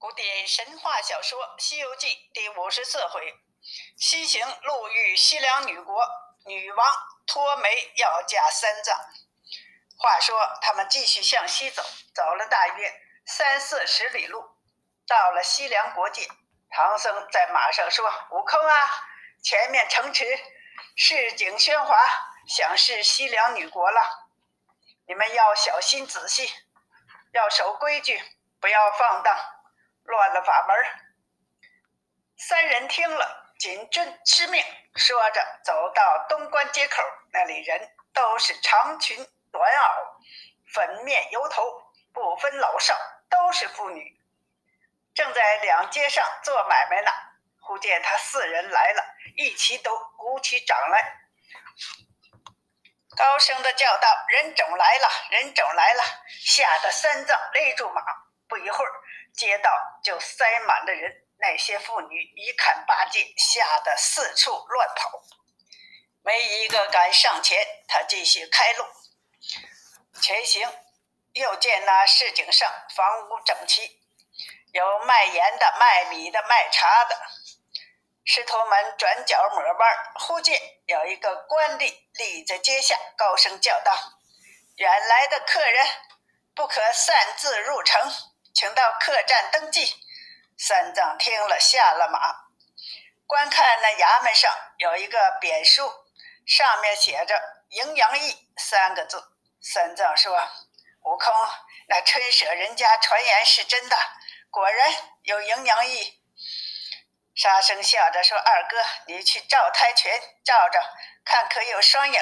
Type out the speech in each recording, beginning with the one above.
古典神话小说《西游记》第五十四回：西行路遇西凉女国，女王托媒要嫁三藏。话说他们继续向西走，走了大约三四十里路，到了西凉国界。唐僧在马上说：“悟空啊，前面城池市井喧哗，想是西凉女国了。你们要小心仔细，要守规矩，不要放荡。”乱了法门三人听了，谨遵师命，说着走到东关街口，那里人都是长裙短袄，粉面油头，不分老少，都是妇女，正在两街上做买卖呢。忽见他四人来了，一齐都鼓起掌来，高声的叫道：“人种来了，人种来了！”吓得三藏勒住马，不一会儿。街道就塞满了人，那些妇女一看八戒，吓得四处乱跑，没一个敢上前。他继续开路，前行，又见那市井上房屋整齐，有卖盐的、卖米的、卖茶的。师徒们转角抹弯，忽见有一个官吏立在街下，高声叫道：“远来的客人，不可擅自入城。”请到客栈登记。三藏听了，下了马，观看那衙门上有一个匾书，上面写着“营养驿”三个字。三藏说：“悟空，那春舍人家传言是真的，果然有营养驿。”沙僧笑着说：“二哥，你去照胎拳照照，看可有双影。”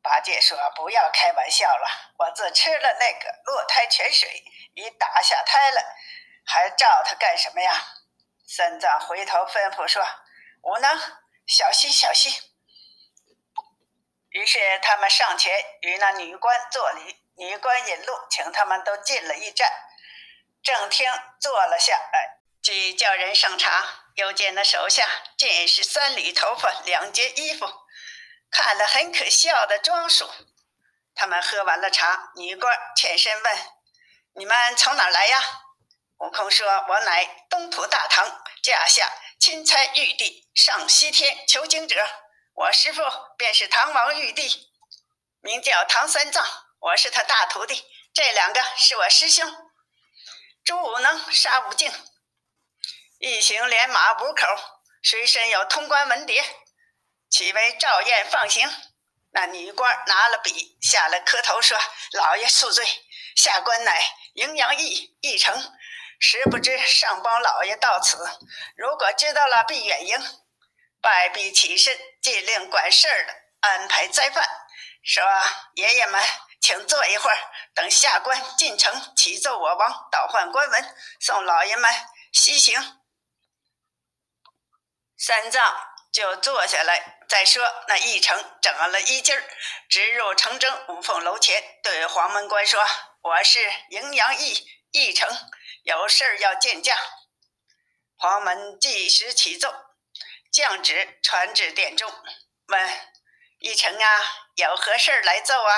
八戒说：“不要开玩笑了，我自吃了那个落胎泉水。”已打下胎了，还照他干什么呀？三藏回头吩咐说：“无能，小心小心。”于是他们上前与那女官作礼，女官引路，请他们都进了驿站。正厅坐了下来，即叫人上茶。又见那手下尽是三缕头发，两截衣服，看了很可笑的装束。他们喝完了茶，女官欠身问。你们从哪来呀？悟空说：“我乃东土大唐驾下钦差玉帝上西天求经者，我师父便是唐王玉帝，名叫唐三藏，我是他大徒弟。这两个是我师兄，朱武能、沙悟净，一行连马五口，随身有通关文牒，岂为赵燕放行？”那女官拿了笔，下来磕头说：“老爷恕罪，下官乃。”营养义义成，实不知上邦老爷到此，如果知道了，必远迎。拜毕起身，尽令管事儿的安排斋饭，说：“爷爷们，请坐一会儿，等下官进城启奏我王，倒换官文，送老爷们西行。”三藏就坐下来，再说那驿丞整了衣襟儿，直入城中五凤楼前，对黄门官说。我是荥阳驿驿丞，有事儿要见驾。黄门即时启奏，降旨传至殿中，问驿丞啊，有何事儿来奏啊？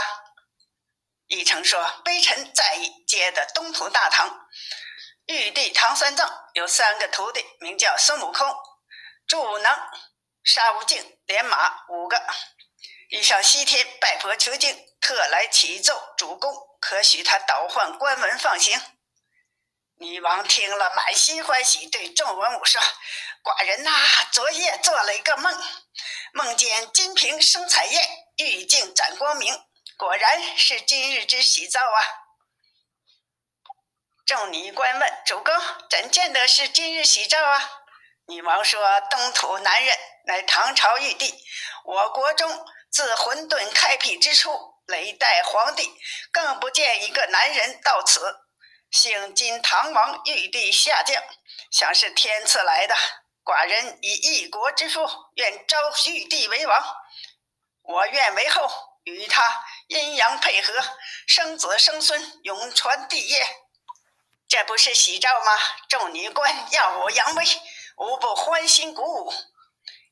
驿丞说：微臣在接的东土大唐玉帝唐三藏有三个徒弟，名叫孙悟空、朱武能、沙悟净，连马五个，已上西天拜佛求经，特来启奏主公。可许他倒换官文放行。女王听了，满心欢喜，对众文武说：“寡人呐，昨夜做了一个梦，梦见金瓶生彩焰，玉镜展光明，果然是今日之喜兆啊！”众女官问主公：“怎见得是今日喜兆啊？”女王说：“东土男人乃唐朝玉帝，我国中自混沌开辟之初。”雷代皇帝更不见一个男人到此，幸今唐王玉帝下降，想是天赐来的。寡人以一国之父，愿招玉帝为王，我愿为后，与他阴阳配合，生子生孙，永传帝业。这不是喜兆吗？众女官耀武扬威，无不欢欣鼓舞。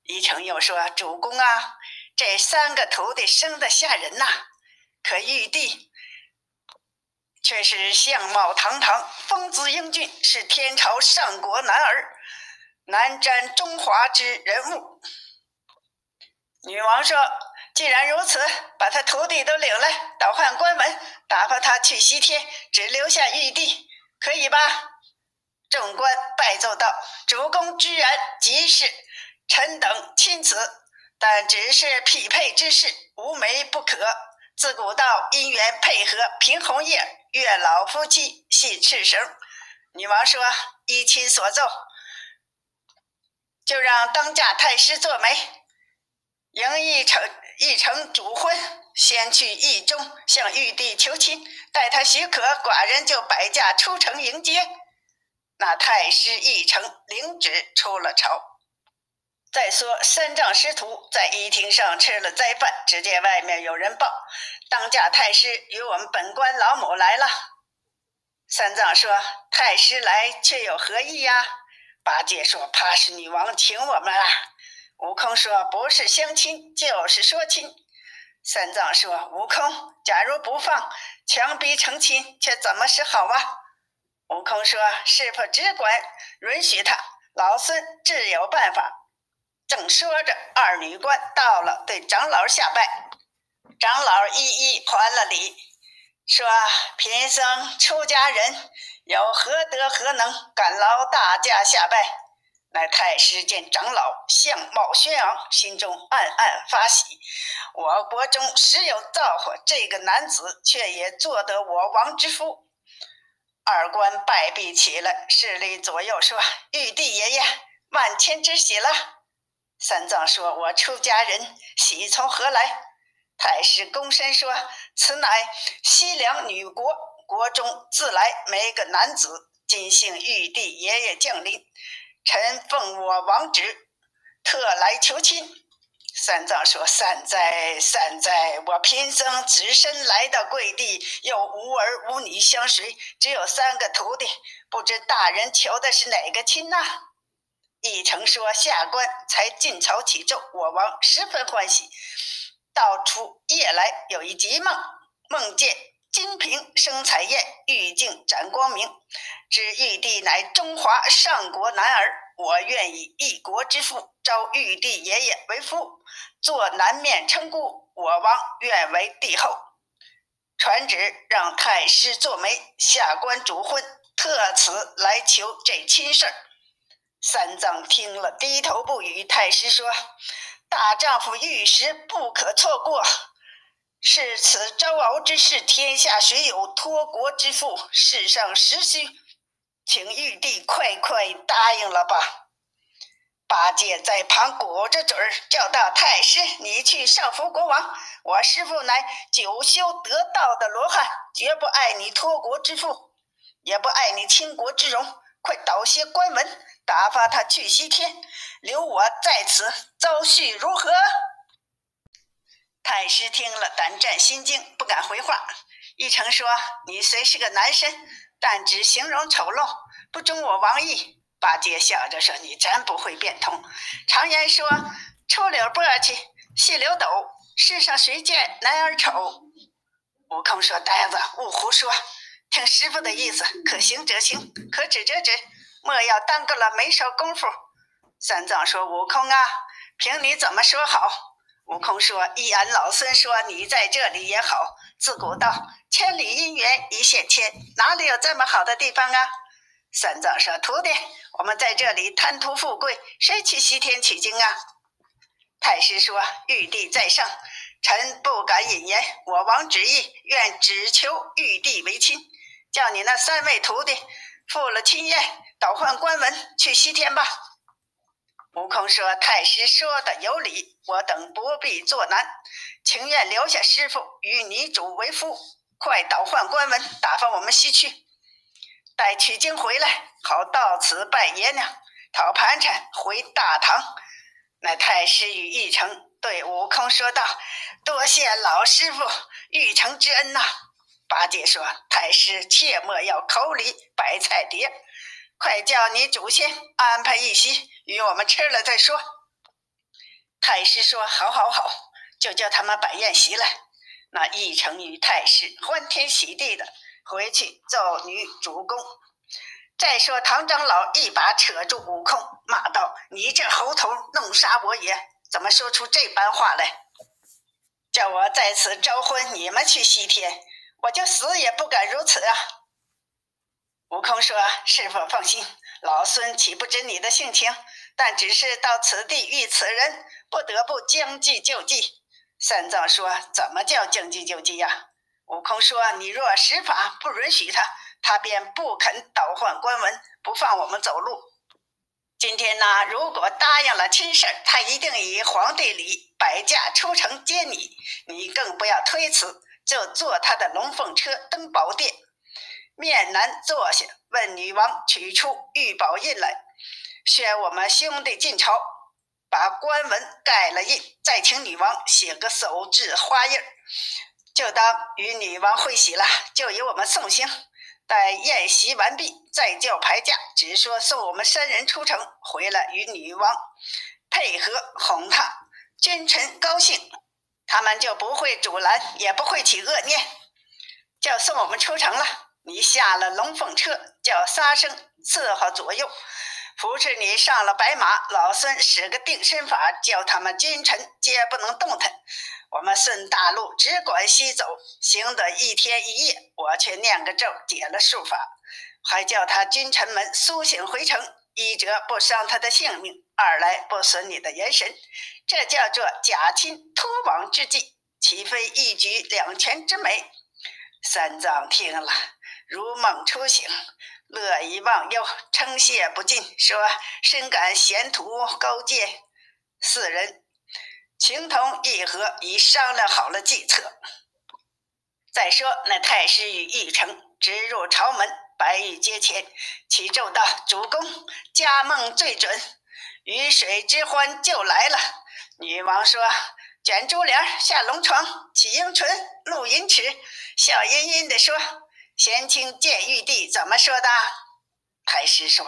一成又说：“主公啊，这三个徒弟生得吓人呐。”可玉帝却是相貌堂堂、风姿英俊，是天朝上国男儿，难沾中华之人物。女王说：“既然如此，把他徒弟都领来，倒换关文，打发他去西天，只留下玉帝，可以吧？”众官拜奏道：“主公之然即是，臣等钦此。但只是匹配之事，无媒不可。自古道姻缘配合，平红叶，月老夫妻系赤绳。”女王说：“依亲所奏，就让当家太师做媒。”迎义成义成主婚，先去义中向玉帝求亲，待他许可，寡人就摆驾出城迎接。那太师一成领旨出了朝。再说三藏师徒在仪厅上吃了斋饭，只见外面有人报，当家太师与我们本官老母来了。三藏说：“太师来，却有何意呀？”八戒说：“怕是女王请我们啦。”悟空说：“不是相亲，就是说亲。”三藏说：“悟空，假如不放，强逼成亲，却怎么是好啊？”悟空说：“师傅只管允许他，老孙自有办法。”正说着，二女官到了，对长老下拜。长老一一还了礼，说：“贫僧出家人，有何德何能，敢劳大驾下拜？”乃太师见长老相貌轩昂，心中暗暗发喜。我国中时有造化，这个男子却也做得我王之夫。二官拜毕起来，侍立左右说：“玉帝爷爷，万千之喜了。”三藏说：“我出家人，喜从何来？”太师躬身说：“此乃西凉女国，国中自来没个男子，今幸玉帝爷爷降临。”臣奉我王旨，特来求亲。三藏说：“善哉善哉，我贫僧只身来到贵地，又无儿无女相随，只有三个徒弟，不知大人求的是哪个亲呐？”一成说：“下官才进朝启奏，我王十分欢喜。到处夜来有一急梦，梦见金瓶生彩焰，玉镜展光明。”知玉帝乃中华上国男儿，我愿以一国之父招玉帝爷爷为夫，做南面称孤。我王愿为帝后。传旨让太师做媒，下官主婚，特此来求这亲事儿。三藏听了，低头不语。太师说：“大丈夫遇时不可错过，是此招敖之事，天下谁有托国之父？世上实需。”请玉帝快快答应了吧！八戒在旁鼓着嘴儿叫道：“太师，你去上服国王。我师父乃九修得道的罗汉，绝不爱你托国之父，也不爱你倾国之荣。快倒些官文，打发他去西天，留我在此遭续，如何？”太师听了，胆战心惊，不敢回话。一成说：“你虽是个男身。”但只形容丑陋，不中我王意。八戒笑着说：“你真不会变通。常言说，出溜簸箕，细溜斗，世上谁见男儿丑？”悟空说：“呆子，勿胡说，听师傅的意思，可行则行，可止则止，莫要耽搁了没少功夫。”三藏说：“悟空啊，凭你怎么说好？”悟空说：“依俺老孙说，你在这里也好。自古道。”千里姻缘一线牵，哪里有这么好的地方啊？三藏说：“徒弟，我们在这里贪图富贵，谁去西天取经啊？”太师说：“玉帝在上，臣不敢引言。我王旨意，愿只求玉帝为亲。叫你那三位徒弟赴了亲宴，倒换官文去西天吧。”悟空说：“太师说的有理，我等不必作难，情愿留下师傅与你主为夫。”快倒换官文，打发我们西去。待取经回来，好到此拜爷娘，讨盘缠，回大唐。那太师与玉成对悟空说道：“多谢老师傅玉成之恩呐。”八戒说：“太师切莫要口里白菜碟，快叫你祖先安排一席，与我们吃了再说。”太师说：“好，好，好，就叫他们摆宴席来。”那一成与太师欢天喜地的回去奏女主公。再说唐长老一把扯住悟空，骂道：“你这猴头，弄杀我也！怎么说出这般话来？叫我在此招婚，你们去西天，我就死也不敢如此啊！”悟空说：“师傅放心，老孙岂不知你的性情？但只是到此地遇此人，不得不将计就计。”三藏说：“怎么叫将计就计呀？”悟空说：“你若施法不允许他，他便不肯倒换官文，不放我们走路。今天呢，如果答应了亲事他一定以皇帝礼摆驾出城接你。你更不要推辞，就坐他的龙凤车登宝殿。”面南坐下，问女王取出玉宝印来，宣我们兄弟进朝，把官文盖了印，再请女王写个手制花印就当与女王会喜了。就由我们送行，待宴席完毕，再叫排驾，只说送我们三人出城，回来与女王配合哄她，君臣高兴，他们就不会阻拦，也不会起恶念，就送我们出城了。你下了龙凤车，叫沙僧伺候左右，扶持你上了白马。老孙使个定身法，叫他们君臣皆不能动弹。我们顺大路只管西走，行得一天一夜，我却念个咒解了术法，还叫他君臣们苏醒回城。一则不伤他的性命，二来不损你的元神。这叫做假亲托亡之计，岂非一举两全之美？三藏听了。如梦初醒，乐以忘忧，称谢不尽，说深感贤徒高见。四人情同意合，已商量好了计策。再说那太师与玉成直入朝门，白玉阶前，启奏道：“主公佳梦最准，鱼水之欢就来了。”女王说：“卷珠帘下龙床，起樱唇露银齿。”笑吟吟地说。贤卿见玉帝怎么说的？太师说：“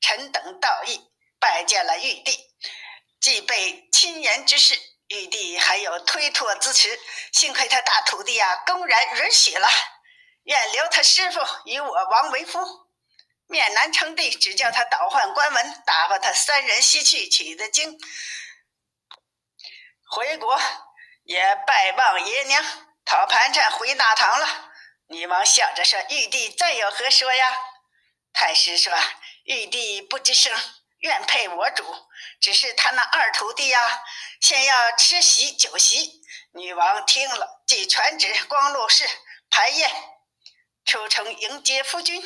臣等道义，拜见了玉帝，既备亲言之事，玉帝还有推脱之词。幸亏他大徒弟呀，公然允许了，愿留他师傅与我王为夫。面南称帝，只叫他倒换官文，打发他三人西去取的经，回国也拜望爷娘，讨盘缠回大唐了。”女王笑着说：“玉帝再有何说呀？”太师说：“玉帝不吱声，愿配我主。只是他那二徒弟呀，先要吃席酒席。”女王听了，即传旨光禄氏排宴，出城迎接夫君。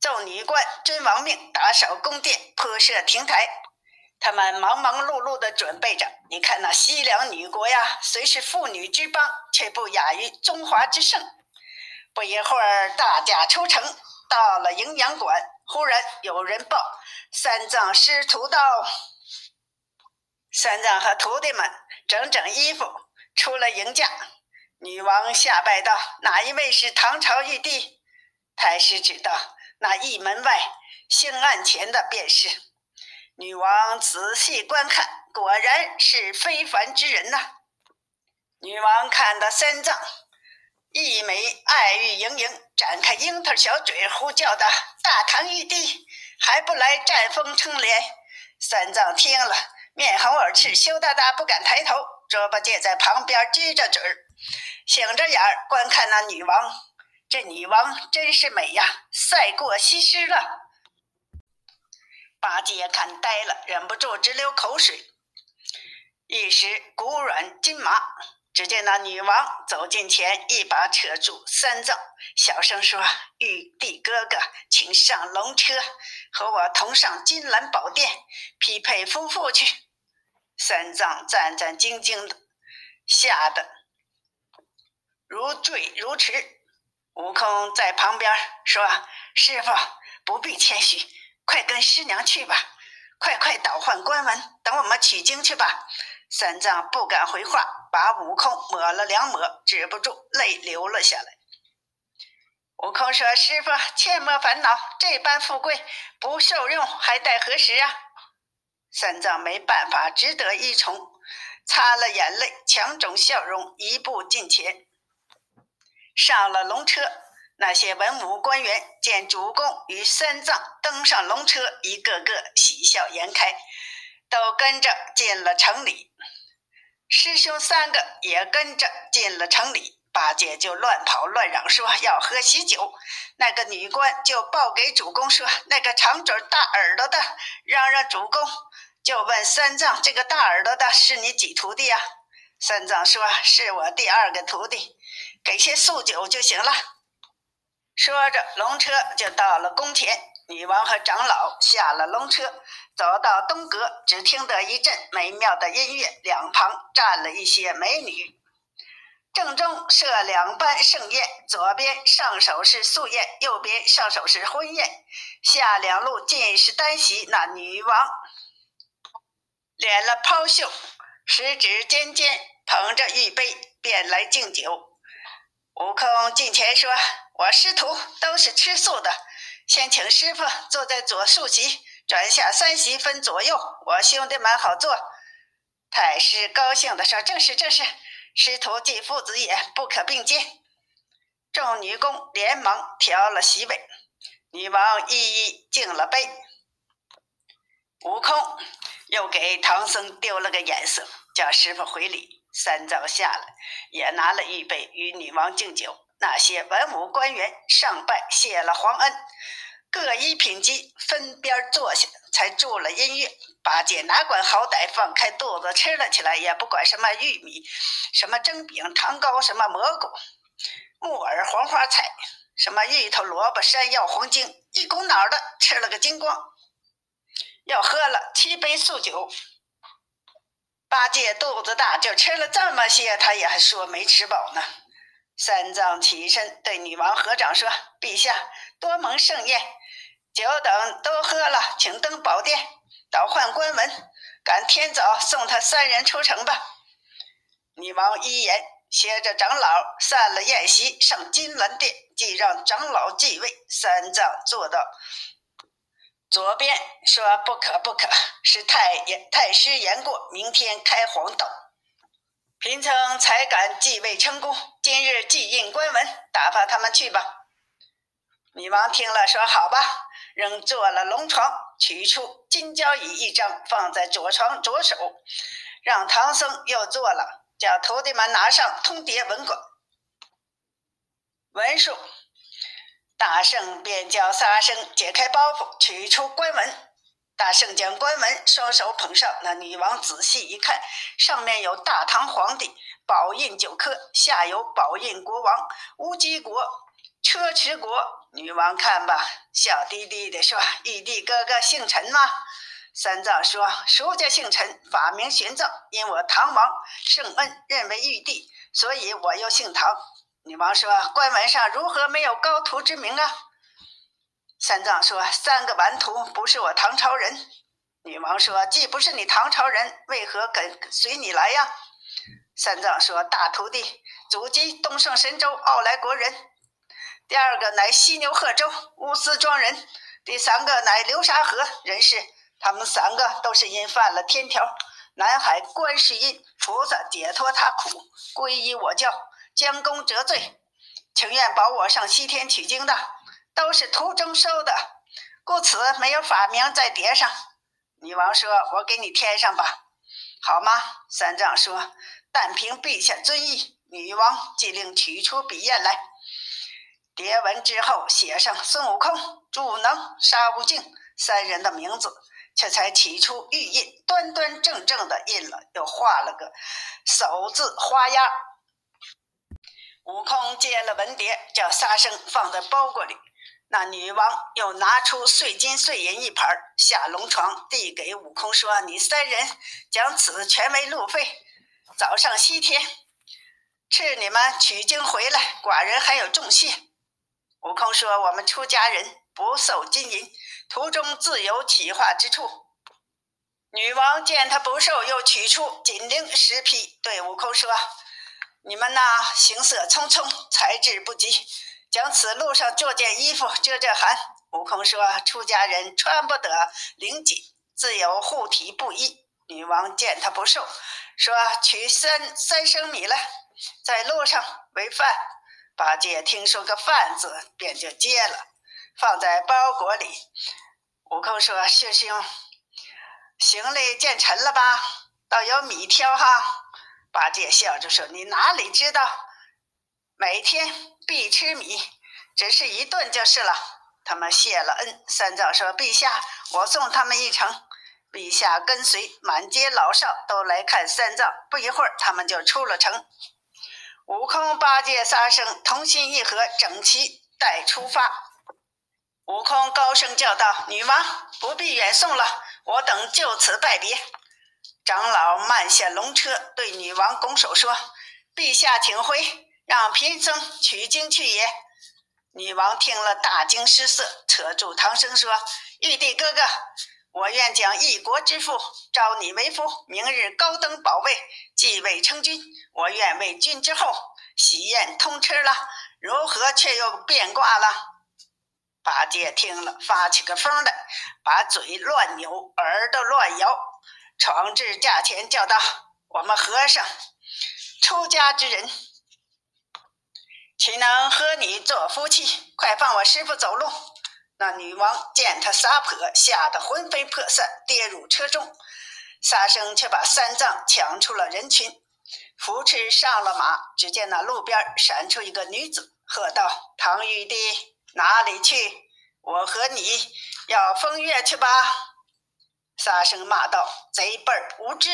奏女官遵王命，打扫宫殿，铺设亭台。他们忙忙碌碌地准备着。你看那西凉女国呀，虽是妇女之邦，却不亚于中华之盛。不一会儿，大驾出城，到了营养馆。忽然有人报：三藏师徒到。三藏和徒弟们整整衣服，出了营驾。女王下拜道：“哪一位是唐朝玉帝？”太师指道：“那一门外星案前的便是。”女王仔细观看，果然是非凡之人呐。女王看到三藏。一枚爱玉盈盈，展开樱桃小嘴，呼叫道：“大唐玉帝还不来占风称联？”三藏听了，面红耳赤，羞答答不敢抬头。猪八戒在旁边撅着嘴儿，醒着眼儿观看那女王。这女王真是美呀，赛过西施了。八戒看呆了，忍不住直流口水，一时骨软筋麻。只见那女王走近前，一把扯住三藏，小声说：“玉帝哥哥，请上龙车，和我同上金銮宝殿，匹配夫妇去。”三藏战战兢兢的，吓得如坠如池。悟空在旁边说：“师傅不必谦虚，快跟师娘去吧，快快倒换官文，等我们取经去吧。”三藏不敢回话，把悟空抹了两抹，止不住泪流了下来。悟空说：“师傅，切莫烦恼，这般富贵不受用，还待何时啊？”三藏没办法，只得依从，擦了眼泪，强种笑容，一步近前，上了龙车。那些文武官员见主公与三藏登上龙车，一个个喜笑颜开，都跟着进了城里。师兄三个也跟着进了城里。八戒就乱跑乱嚷说要喝喜酒，那个女官就报给主公说那个长嘴大耳朵的嚷嚷主公，就问三藏这个大耳朵的是你几徒弟呀？三藏说是我第二个徒弟，给些素酒就行了。说着，龙车就到了宫前，女王和长老下了龙车，走到东阁，只听得一阵美妙的音乐，两旁站了一些美女。正中设两班盛宴，左边上手是素宴，右边上手是婚宴。下两路尽是单席。那女王敛了抛袖，十指尖尖捧着玉杯，便来敬酒。悟空近前说：“我师徒都是吃素的，先请师傅坐在左竖席，转下三席分左右，我兄弟们好坐。”太师高兴地说：“正是，正是。”师徒即父子也，不可并肩。众女工连忙调了席位，女王一一敬了杯。悟空又给唐僧丢了个眼色，叫师傅回礼。三藏下来，也拿了一杯与女王敬酒。那些文武官员上拜谢了皇恩，各依品级分边坐下，才住了音乐。八戒哪管好歹，放开肚子吃了起来，也不管什么玉米、什么蒸饼、糖糕、什么蘑菇、木耳、黄花菜、什么芋头、萝卜、山药、黄精，一股脑的吃了个精光。又喝了七杯素酒，八戒肚子大，就吃了这么些，他也还说没吃饱呢。三藏起身对女王合掌说：“陛下多蒙盛宴，酒等都喝了，请登宝殿。”倒换官文，赶天早送他三人出城吧。女王一言，携着长老散了宴席，上金銮殿，即让长老继位。三藏坐到左边，说：“不可，不可，是太爷太师言过，明天开黄道，贫僧才敢继位成功。今日即印官文，打发他们去吧。”女王听了，说：“好吧。”仍坐了龙床。取出金交椅一张，放在左床左手，让唐僧又坐了，叫徒弟们拿上通牒文管。文书，大圣便叫沙僧解开包袱，取出官文。大圣将官文双手捧上，那女王仔细一看，上面有大唐皇帝宝印九颗，下有宝印国王乌鸡国、车迟国。女王看吧，笑滴滴地说：“玉帝哥哥姓陈吗？”三藏说：“俗家姓陈，法名玄奘。因我唐王圣恩，认为玉帝，所以我又姓唐。”女王说：“官文上如何没有高徒之名啊？”三藏说：“三个顽徒不是我唐朝人。”女王说：“既不是你唐朝人，为何跟随你来呀？”三藏说：“大徒弟祖籍东胜神州傲来国人。”第二个乃犀牛贺州乌斯庄人，第三个乃流沙河人士。他们三个都是因犯了天条，南海观世音菩萨解脱他苦，皈依我教，将功折罪，情愿保我上西天取经的，都是途中收的，故此没有法名在碟上。女王说：“我给你添上吧，好吗？”三藏说：“但凭陛下尊意。”女王即令取出笔砚来。叠文之后，写上孙悟空、朱能、沙悟净三人的名字，却才起出玉印，端端正正的印了，又画了个手字花押。悟空接了文牒，叫沙僧放在包裹里。那女王又拿出碎金碎银一盘，下龙床递给悟空说：“你三人将此全为路费，早上西天，赐你们取经回来，寡人还有重谢。”悟空说：“我们出家人不受金银，途中自有启化之处。”女王见他不受，又取出锦绫十匹，对悟空说：“你们那，行色匆匆，才智不及，将此路上做件衣服遮遮寒。”悟空说：“出家人穿不得绫锦，自有护体布衣。”女王见他不受，说：“取三三升米来，在路上为饭。”八戒听说个饭字，便就接了，放在包裹里。悟空说：“师兄，行李见沉了吧？倒有米挑哈。”八戒笑着说：“你哪里知道？每天必吃米，只是一顿就是了。”他们谢了恩。三藏说：“陛下，我送他们一程。”陛下跟随满街老少都来看三藏。不一会儿，他们就出了城。悟空、八戒仨生同心一合，整齐待出发。悟空高声叫道：“女王不必远送了，我等就此拜别。”长老慢下龙车，对女王拱手说：“陛下请回，让贫僧取经去也。”女王听了，大惊失色，扯住唐僧说：“玉帝哥哥，我愿将一国之父招你为夫，明日高登宝位，继位称君。我愿为君之后，喜宴通吃了，如何却又变卦了？”八戒听了，发起个疯来，把嘴乱扭，耳朵乱摇，闯至驾前，叫道：“我们和尚，出家之人，岂能和你做夫妻？快放我师傅走路！”那女王见他撒泼，吓得魂飞魄散，跌入车中。沙僧却把三藏抢出了人群，扶持上了马。只见那路边闪出一个女子，喝道：“唐玉帝！”哪里去？我和你要风月去吧！沙僧骂道：“贼辈儿无知，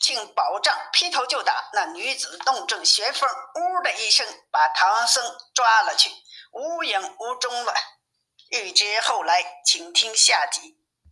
请保障！”劈头就打。那女子动正旋风，呜的一声把唐僧抓了去，无影无踪了。欲知后来，请听下集。